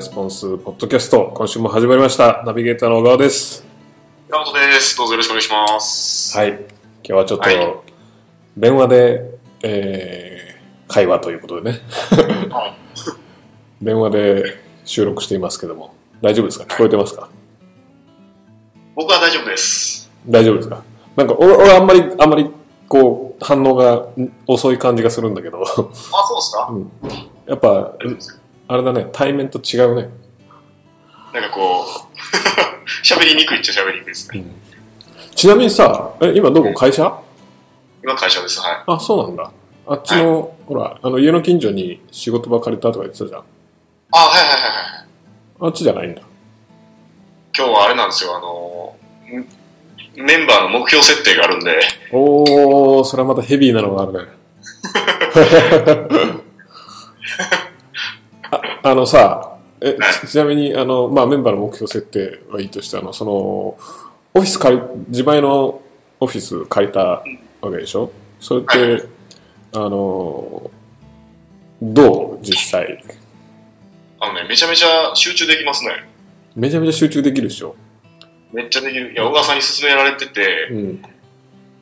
レスポンスポッドキャスト、今週も始まりました。ナビゲーターの小川です。山本です。どうぞよろしくお願いします。はい。今日はちょっと、はい電話で、えー、会話ということでね、はい電話で収録していますけども、大丈夫ですか？聞こえてますか？僕は大丈夫です。大丈夫ですか？なんか、俺、俺あんまり、あんまり、こう、反応がん遅い感じがするんだけど、あ、そうですか、やっぱ、あれだね、対面と違うね。なんかこう、喋りにくいっちゃ喋りにくいですね。ちなみにさ、え、今どこ？会社？今会社です。はい。あ、そうなんだ。あっちの、ほら、あの、家の近所に仕事場借りたとか言ってたじゃん。あ、はいはいはいはい。あっちじゃないんだ。今日はあれなんですよ、あのメンバーの目標設定があるんで、おー、それはまたヘビーなのがあるね。ああのさ、えはいちなみに、あの、まあ、メンバーの目標設定はいいとして、あの、その、オフィス借り、自前のオフィス借りたわけでしょ？それって、はいあの、どう？実際。あのね、めちゃめちゃ集中できますね。めちゃめちゃ集中できるでしょ？めっちゃできる。いや、小川さんに勧められてて、うん。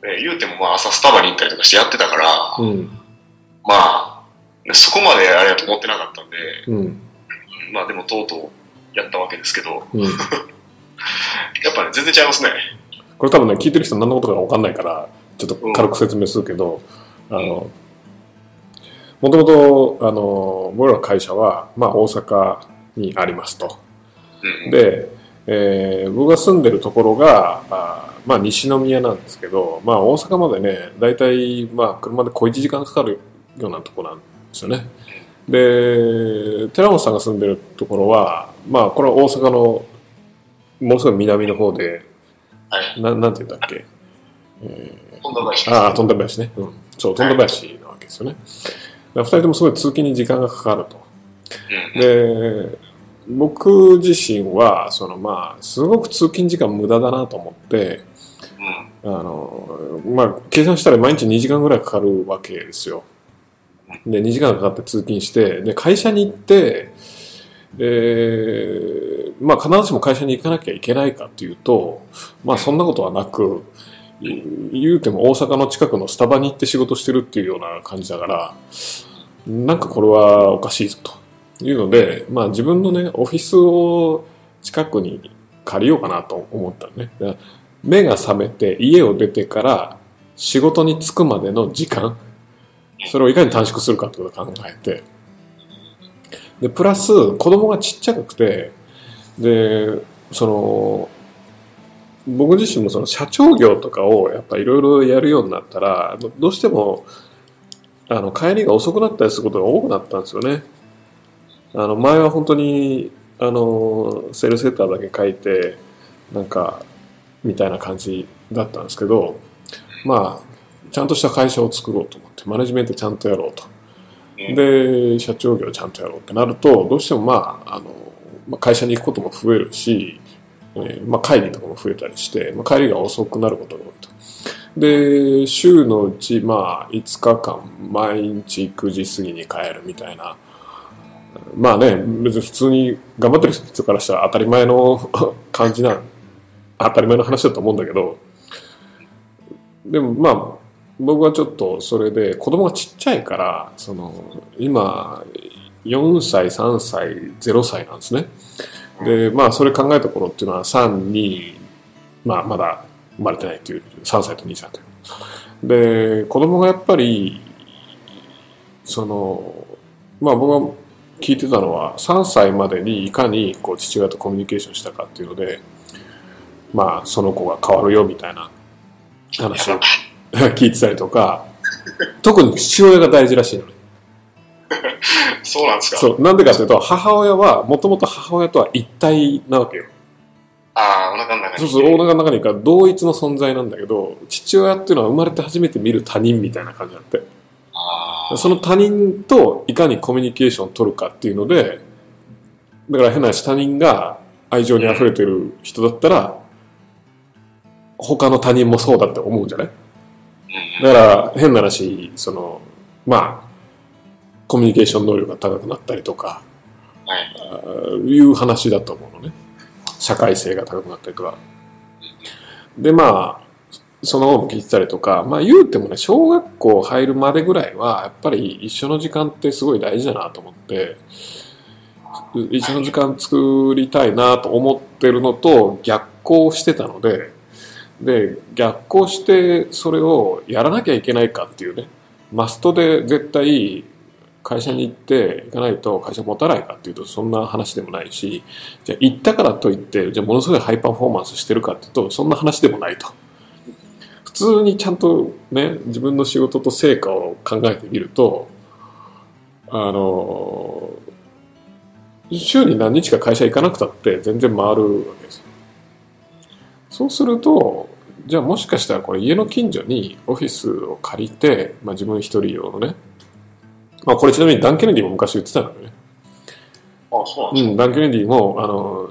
え言うてもまあ朝スタバに行ったりとかしてやってたから、うん。まあ、そこまであれやと思ってなかったんで、うん。まあでもとうとうやったわけですけど、うん。やっぱね、全然違いますね。これ多分ね、聞いてる人何のことか分かんないから、ちょっと軽く説明するけど、あの、もともと、あの、僕らの会社は、まあ大阪にありますと。うん。で、えー僕が住んでるところが、あーまあ西宮なんですけど、まあ大阪までね、だいたい、まあ車で小1時間かかるようなところなんですよね。で、寺本さんが住んでるところは、まあこれは大阪の、ものすごい南の方で、はい。ななんて言うんだっけ？本田林。ああ、富田林ね。うん。そう、富田林なわけですよね。だから二人ともすごい通勤に時間がかかると。うん。で、僕自身は、そのまあ、すごく通勤時間無駄だなと思って、うん。あの、まあ、計算したら毎日2時間ぐらいかかるわけですよ。で、2時間かかって通勤して、で、会社に行って、で、まあ、必ずしも会社に行かなきゃいけないかっていうと、まあ、そんなことはなく、言うても大阪の近くのスタバに行って仕事してるっていうような感じだから、なんかこれはおかしいぞというので、まあ自分のね、オフィスを近くに借りようかなと思ったね。目が覚めて家を出てから仕事に着くまでの時間、それをいかに短縮するかってことを考えて、で、プラス子供がちっちゃくて、で、その、僕自身もその社長業とかをやっぱいろいろやるようになったら、どうしても、あの、帰りが遅くなったりすることが多くなったんですよね。あの、前は本当に、あの、セールセーターだけ書いて、なんか、みたいな感じだったんですけど、まあ、ちゃんとした会社を作ろうと思って、マネジメントちゃんとやろうと。うんで、社長業ちゃんとやろうってなると、どうしてもまあ、あの、まあ、会社に行くことも増えるし、えーまあ、会議とかも増えたりして、まあ、帰りが遅くなることが多いと。で、週のうち、まあ、5日間、毎日9時過ぎに帰るみたいな。まあね、別に普通に頑張ってる人からしたら当たり前の 感じな、当たり前の話だと思うんだけど、でもまあ、僕はちょっとそれで、子供がちっちゃいから、その、今、4歳、3歳、0歳なんですね。で、まあ、それ考えた頃っていうのは、3、2、まあ、まだ生まれてないっていう、3歳と2歳という。で、子供がやっぱり、その、まあ僕が聞いてたのは、3歳までにいかにこう父親とコミュニケーションしたかっていうので、まあその子が変わるよみたいな話を 聞いてたりとか、特に父親が大事らしいのね。そうなんですか？そう、なんでかというと、母親は、もともと母親とは一体なわけよ。ああ、お腹の中に。そうそう、大腹の中にいるから同一の存在なんだけど、父親っていうのは生まれて初めて見る他人みたいな感じだって。あその他人といかにコミュニケーションを取るかっていうので、だから変な話、他人が愛情に溢れてる人だったら、他の他人もそうだって思うんじゃない？うんだから変な話、その、まあ、コミュニケーション能力が高くなったりとか、はい。いう話だと思うのね。社会性が高くなったりとか。で、まあ、その後も聞いてたりとか、まあ言うてもね、小学校入るまでぐらいは、やっぱり一緒の時間ってすごい大事だなと思って、一緒の時間作りたいなと思ってるのと逆行してたので、で、逆行してそれをやらなきゃいけないかっていうね、マストで絶対会社に行って行かないと会社持たないかっていうとそんな話でもないし、じゃあ行ったからといって、じゃあものすごいハイパフォーマンスしてるかっていうとそんな話でもないと。普通にちゃんとね、自分の仕事と成果を考えてみると、あの、週に何日か会社行かなくたって全然回るわけですよ。そうすると、じゃあもしかしたらこれ家の近所にオフィスを借りて、まあ自分一人用のね、まあこれちなみにダン・ケネディも昔言ってたんだよね。あ、そうなんうん、ダン・ケネディも、あの、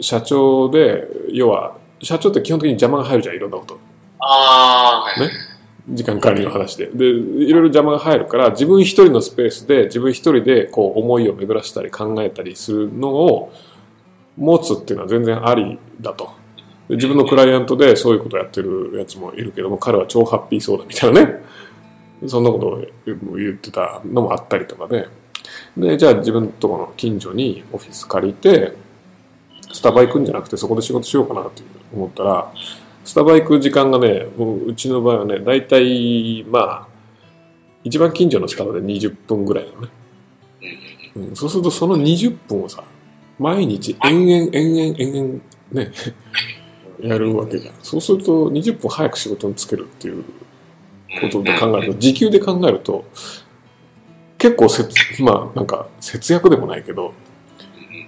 社長で、要は、社長って基本的に邪魔が入るじゃん、いろんなこと。ああー、はい。ね？時間管理の話で。で、いろいろ邪魔が入るから、自分一人のスペースで、自分一人でこう思いを巡らしたり考えたりするのを持つっていうのは全然ありだと。自分のクライアントでそういうことやってるやつもいるけども、彼は超ハッピーそうだみたいなね。そんなことを言ってたのもあったりとかで。で、じゃあ自分とこの近所にオフィス借りて、スタバ行くんじゃなくてそこで仕事しようかなって思ったら、スタバ行く時間がね、もううちの場合はね、だいたい、まあ、一番近所のスタバで20分ぐらいなのね。うん、そうするとその20分をさ、毎日延々延々延々ね、やるわけじゃん。そうすると20分早く仕事に就けるっていうことで考えると、時給で考えると、結構節、まあなんか節約でもないけど、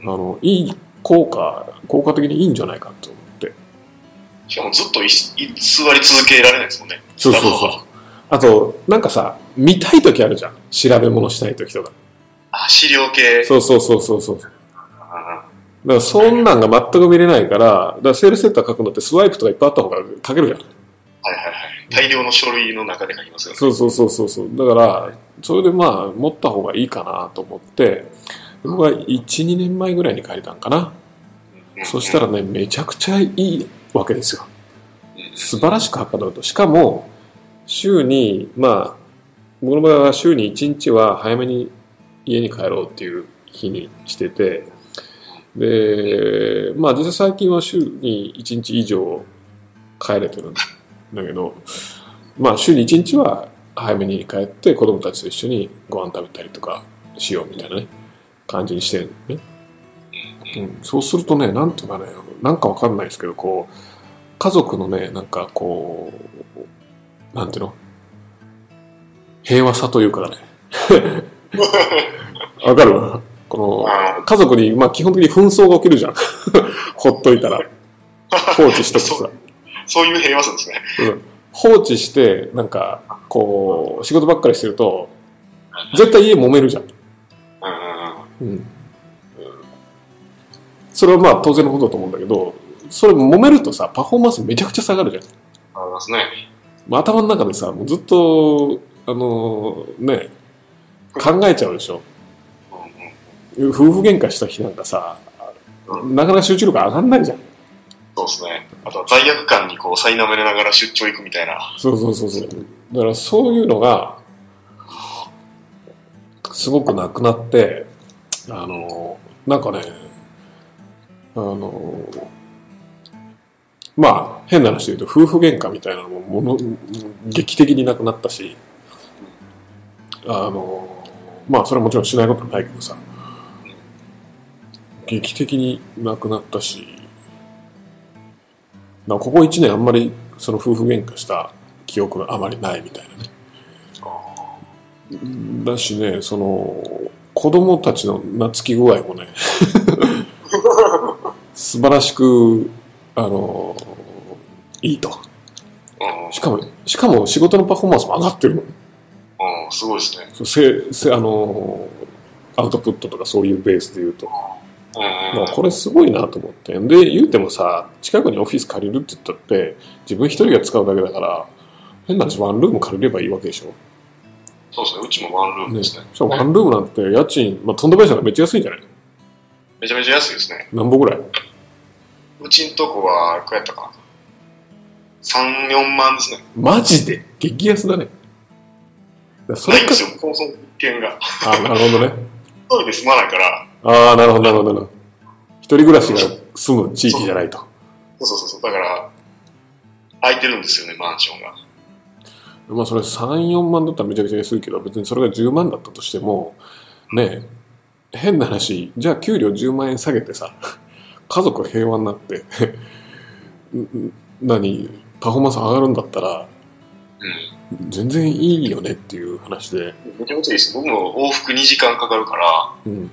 あの、いい効果、効果的にいいんじゃないかと思って。しかもずっとい居座り続けられないですもんね。そうそうそう。あと、なんかさ、見たい時あるじゃん。調べ物したい時とか。あ、資料系。そうそうそうそうそう。だかあらそんなんが全く見れないから、だからセールセンター書くのってスワイプとかいっぱいあった方が書けるじゃん。ーはいはいはい。大量の書類の中で書きますよね。そうそうそうそうそう。だから、それでまあ、持った方がいいかなと思って、僕は1、2年前ぐらいに借りたんかな。うんそしたらね、めちゃくちゃいいわけですよ。うん素晴らしくはかどると。しかも、週に、まあ、僕の場合は週に1日は早めに家に帰ろうっていう日にしてて、で、まあ実際最近は週に1日以上帰れてるんだけど、まあ週に1日は早めに帰って子供たちと一緒にご飯食べたりとかしようみたいなね、感じにしてるのね。うん、そうするとね、なんていうかね、なんかわかんないですけど、こう、家族のね、なんかこう、なんていうの？平和さというかね。わかる？こあの、家族に、まあ基本的に紛争が起きるじゃん。ほっといたら。放置しとくとさ。そういう平和さですね。うん放置して、なんか、こう、仕事ばっかりしてると、絶対家揉めるじゃん。うん。それはまあ当然のことだと思うんだけど、それ揉めるとさ、パフォーマンスめちゃくちゃ下がるじゃん。ありますね。まあ頭の中でさ、もうずっと、あのね、考えちゃうでしょ。夫婦喧嘩した日なんかさ、なかなか集中力上がんないじゃん。そうですね。あとは罪悪感にこう、苛めながら出張行くみたいな。そうそうそうそう。だからそういうのが、すごくなくなって、あの、なんかね、あの、まあ、変な話で言うと、夫婦喧嘩みたいなのももの、劇的になくなったし、あの、まあ、それはもちろんしないことはないけどさ、劇的になくなったし、ここ1年あんまりその夫婦喧嘩した記憶があまりないみたいなね。だしね、その、子供たちの懐き具合もね、素晴らしく、あの、いいと。うんしかも、しかも仕事のパフォーマンスも上がってるの。うん、すごいですね。せせあの、アウトプットとかそういうベースで言うと。まあ、これすごいなと思って。で、言うてもさ、近くにオフィス借りるって言ったって、自分一人が使うだけだから、変な話、ワンルーム借りればいいわけでしょ。そうですね。うちもワンルームね。ですね。しかもワンルームなんて家賃、まあ、飛んだ林がめっちゃ安いんじゃない？めちゃめちゃ安いですね。何本ぐらい？うちんとこは、いくらやったかな？3、4万ですね。マジで？激安だね。だそれかないんですよ、そもそも物件が。あ、なるほどね。一人で住まないから、ああ、なるほど、なるほどなるほど。一人暮らしが住む地域じゃないと。そうそうそう、だから、空いてるんですよね、マンションが。まあそれ3、4万だったらめちゃくちゃ安いけど、別にそれが10万だったとしても、ねえ、変な話、じゃあ給料10万円下げてさ、家族平和になって、何、パフォーマンス上がるんだったら、うん。全然いいよねっていう話で、めちゃめちゃいいです。僕も往復2時間かかるから、うん。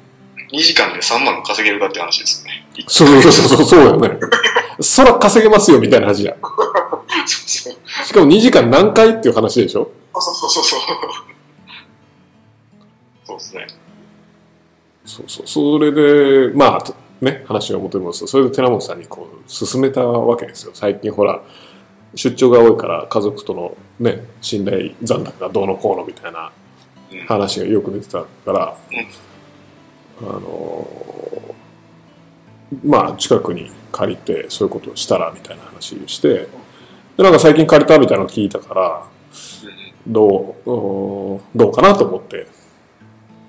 2時間で3万稼げるかって話ですよね。そうそうそうそう、そうよね。そら稼げますよみたいな話じゃん。そうそう。しかも2時間何回っていう話でしょ？そうそうそうそう。そうですね。そうそう。それで、まあ、ね、話が戻りますと、それで寺本さんにこう、勧めたわけですよ。最近ほら、出張が多いから家族とのね、信頼残高がどうのこうのみたいなうん。話がよく出てたから、あのーまあ、近くに借りてそういうことをしたらみたいな話をして、で、なんか最近借りたみたいなの聞いたから、うんどう、どうかなと思って、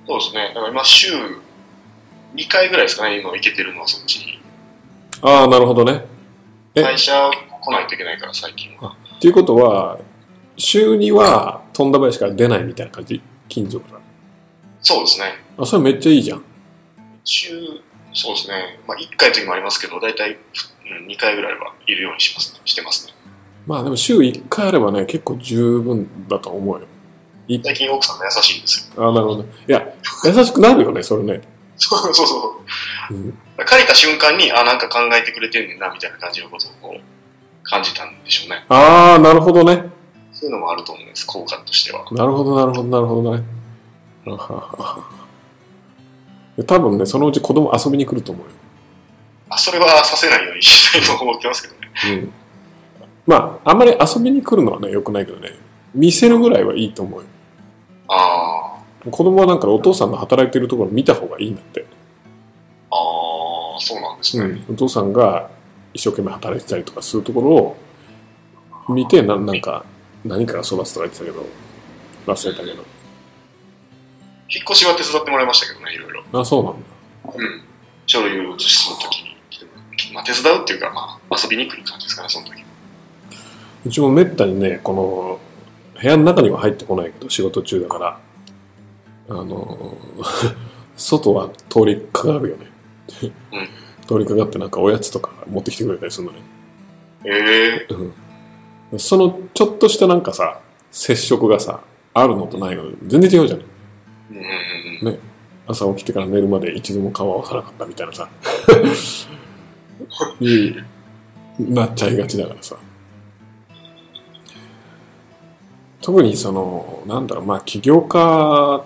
そうですね。だから今週2回ぐらいですかね、今行けてるのはそっちに。ああ、なるほどね。え？会社来ないといけないから、最近は。っていうことは、週には富田林から出ないみたいな感じ？近所から。そうですね。あ、それめっちゃいいじゃん。週、そうですね。まあ1回の時もありますけど、大体、うん、2回ぐらいはいるようにします、してますね。まあでも週1回あればね、結構十分だと思うよ。い最近奥さんが優しいんですよ。ああ、なるほど。いや、優しくなるよね、それね。そうそうそう。うん、借りた瞬間に、あ、なんか考えてくれてんねんな、みたいな感じのことを感じたんでしょうね。ああ、なるほどね。そういうのもあると思うんです、効果としては。なるほど、なるほど、なるほどね。多分ね、そのうち子供遊びに来ると思うよ。あ、それはさせないようにしたいと思ってますけどね。うん。まあ、あんまり遊びに来るのはね、良くないけどね、見せるぐらいはいいと思うよ。あ子供はなんかお父さんの働いてるところ見た方がいいんだって。あ、ああ、そうなんですね。うん、お父さんが一生懸命働いてたりとかするところを見てななんか何かが育つとか言ってたけど忘れたけど引っ越しは手伝ってもらいましたけどね、いろいろ。あそうなんだうん。書類を移しするときにまあ手伝うっていうか、まあ遊びに来る感じですかね、その時。うちもめったにねこの部屋の中には入ってこないけど仕事中だからあの 外は通りかかるよね、うん通りかかってなんかおやつとか持ってきてくれたりするのねええうんそのちょっとしたなんかさ接触がさあるのとないの全然違うじゃん。ね。朝起きてから寝るまで一度も顔を合わさなかったみたいなさ。いうなっちゃいがちだからさ。特にそのなんだろうまあ起業家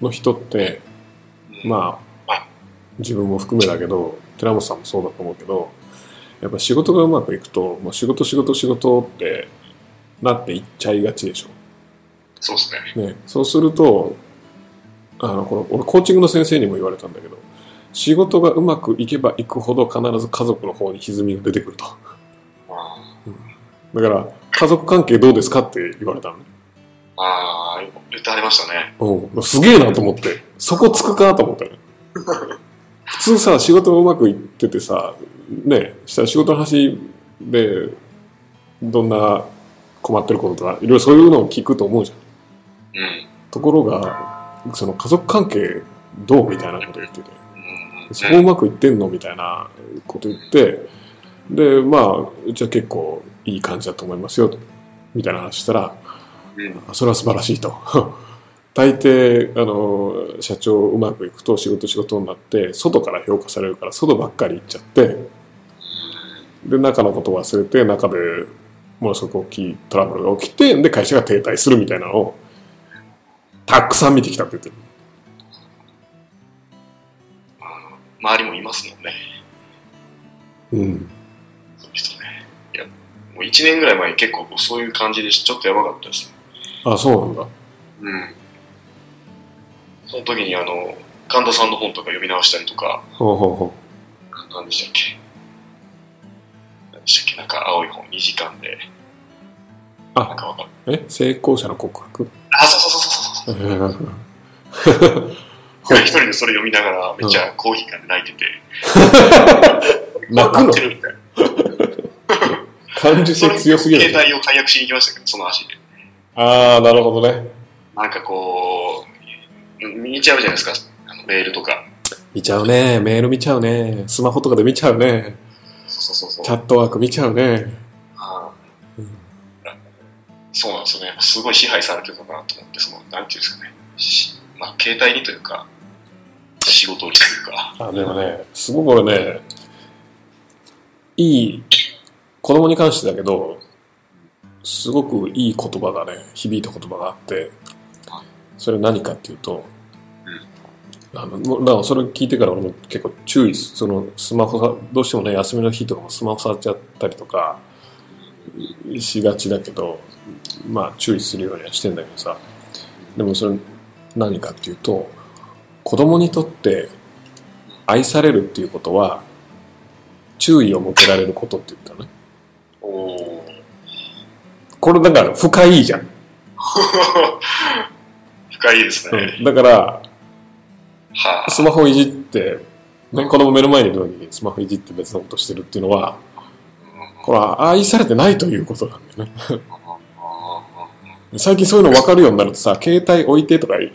の人ってまあ自分も含めだけど寺本さんもそうだと思うけどやっぱ仕事がうまくいくともう仕事仕事仕事ってなっていっちゃいがちでしょ。そうですね。ね、そうするとあのこの俺コーチングの先生にも言われたんだけど仕事がうまくいけばいくほど必ず家族の方に歪みが出てくると。あだから家族関係どうですかって言われたのね。あー、言ってありましたね。うん。すげえなと思って。そこつくかと思ったよ。普通さ仕事がうまくいっててさねしたら仕事の話でどんな困ってることとかいろいろそういうのを聞くと思うじゃん。うん。ところがその家族関係どうみたいなこと言ってて。うん。そこうまくいってんのみたいなこと言って、で、まあ、うちは結構いい感じだと思いますよ、みたいな話したら、うん。それは素晴らしいと。大抵、あの、社長うまくいくと仕事仕事になって、外から評価されるから、外ばっかり行っちゃって、で、中のことを忘れて、中でものすごく大きいトラブルが起きて、で、会社が停滞するみたいなのを、たくさん見てきたって言ってる。周りもいますもんね。うん。そういう人ね。いや、もう1年ぐらい前に結構そういう感じでちょっとやばかったです。あ、そうなんだ。うん。その時にあの、神田さんの本とか読み直したりとか、ほうほうほ何でしたっけ？何でしたっけ？なんか青い本2時間で。あなんかわかる。う。え？成功者の告白？あ、そうそうそう一人でそれ読みながらめっちゃコーヒー飲んで泣いてて。泣くの？みたいな。感受性強すぎる。携帯を解約しに行きましたけど、その足で。ああ、なるほどね。なんかこう、見ちゃうじゃないですか。あのメールとか。見ちゃうね。メール見ちゃうね。スマホとかで見ちゃうね。そうそうそうチャットワーク見ちゃうね。そうなんですよね。すごい支配されてるのかなと思って、その、なんていうんですかね。しまあ、携帯にというか、仕事にというか。あでもね、すごく俺ね、いい、子供に関してだけど、すごくいい言葉がね、響いた言葉があって、それ何かっていうと、あの、もうだからそれ聞いてから俺も結構注意す、そのスマホさ、どうしてもね、休みの日とかもスマホ触っちゃったりとか、しがちだけど、まあ注意するようにはしてんだけどさ、でもそれ何かっていうと、子供にとって愛されるっていうことは、注意を向けられることって言ったのね。おー。これだから深いじゃん。深いですね。うんだから、はあ。スマホいじって、ね、子供目の前にいるのにスマホいじって別のことしてるっていうのは、これは愛されてないということなんだよね。最近そういうの分かるようになるとさ、携帯置いてとか言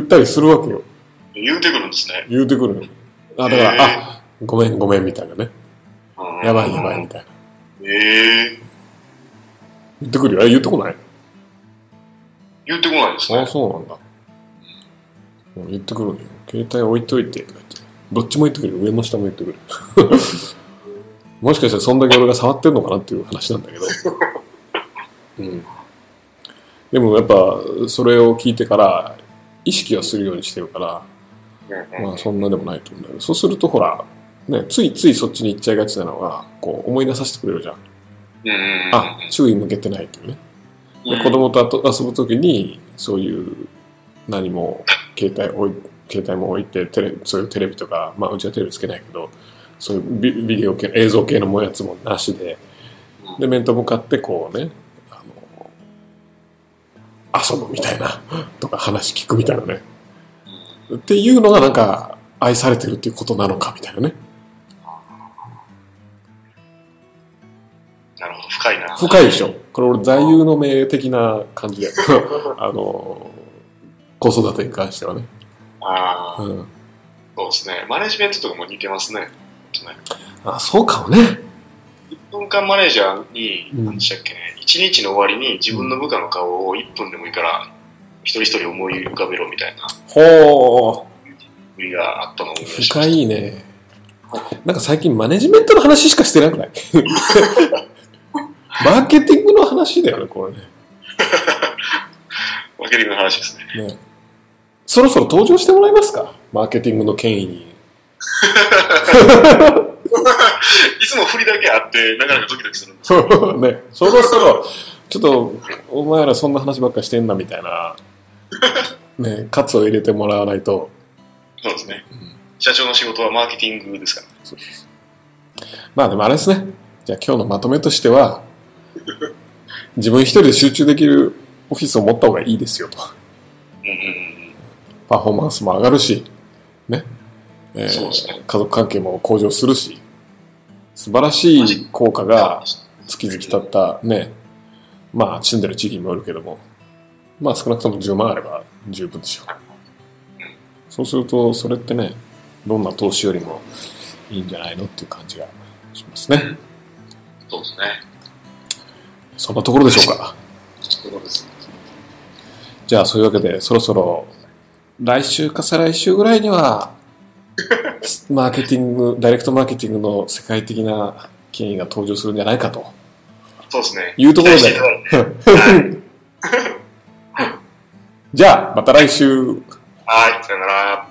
ったりするわけよ。言うてくるんですね。言うてくるの。あ、だから、あ、ごめんごめんみたいなね。やばいやばいみたいな。ええ言ってくるよ。え、言ってこない？言ってこないですあね。そうなんだ。うん言ってくるのよ。携帯置いといてとか言って。どっちも言ってくるよ。上も下も言ってくる。もしかしたらそんだけ俺が触ってんのかなっていう話なんだけど。うん。でもやっぱそれを聞いてから意識はするようにしてるから、まあそんなでもないと思うんだけど、そうするとほら、ね、ついついそっちに行っちゃいがちなのが、こう思い出させてくれるじゃん。あ、注意向けてないっていうね。でうん子供と遊ぶときにそういう何も携帯置い携帯も置いてテレそういうテレビとか、まあ、うちはテレビつけないけどそういうビビデオ系映像系のもやつもなしで。で面と向かってこうねあの遊ぶみたいな とか話聞くみたいなね。っていうのがなんか愛されてるっていうことなのかみたいなね。なるほど、深いな。深いでしょ。これ俺座右の銘的な感じだよ あの子育てに関してはね、ああ、うん、そうですね。マネジメントとかも似てますね。あそうかもね。1分間マネージャーに、うん。何でしたっけね、1日の終わりに自分の部下の顔を1分でもいいから、一人一人思い浮かべろみたいな。ほ振りがあったのを思うい出しま深しいね。なんか最近マネジメントの話しかしてなくない？マーケティングの話だよねこれね。た。マーケティングの話ですね。ね。そろそろ登場してもらえますか？マーケティングの権威に いつも振りだけあって、なかなかドキドキするんですよ。ねそろそろちょっとお前らそんな話ばっかしてんなみたいな ねカツを入れてもらわないとそうですね。社長の仕事はマーケティングですから。まあでもあれですね。じゃあ今日のまとめとしては、自分一人で集中できるオフィスを持った方がいいですよと。うんうんうん。パフォーマンスも上がるし、ね。えー家族関係も向上するし、素晴らしい効果が月々たったね、まあ住んでる地域にもよるけども、まあ少なくとも10万あれば十分でしょう。そうすると、それってね、どんな投資よりもいいんじゃないのっていう感じがしますね。そうですね。そんなところでしょうか。そういうことです。じゃあそういうわけで、そろそろ来週か再来週ぐらいには、マーケティング、ダイレクトマーケティングの世界的な権威が登場するんじゃないかとそうですね。いうところで。じゃあまた来週はい、さよなら。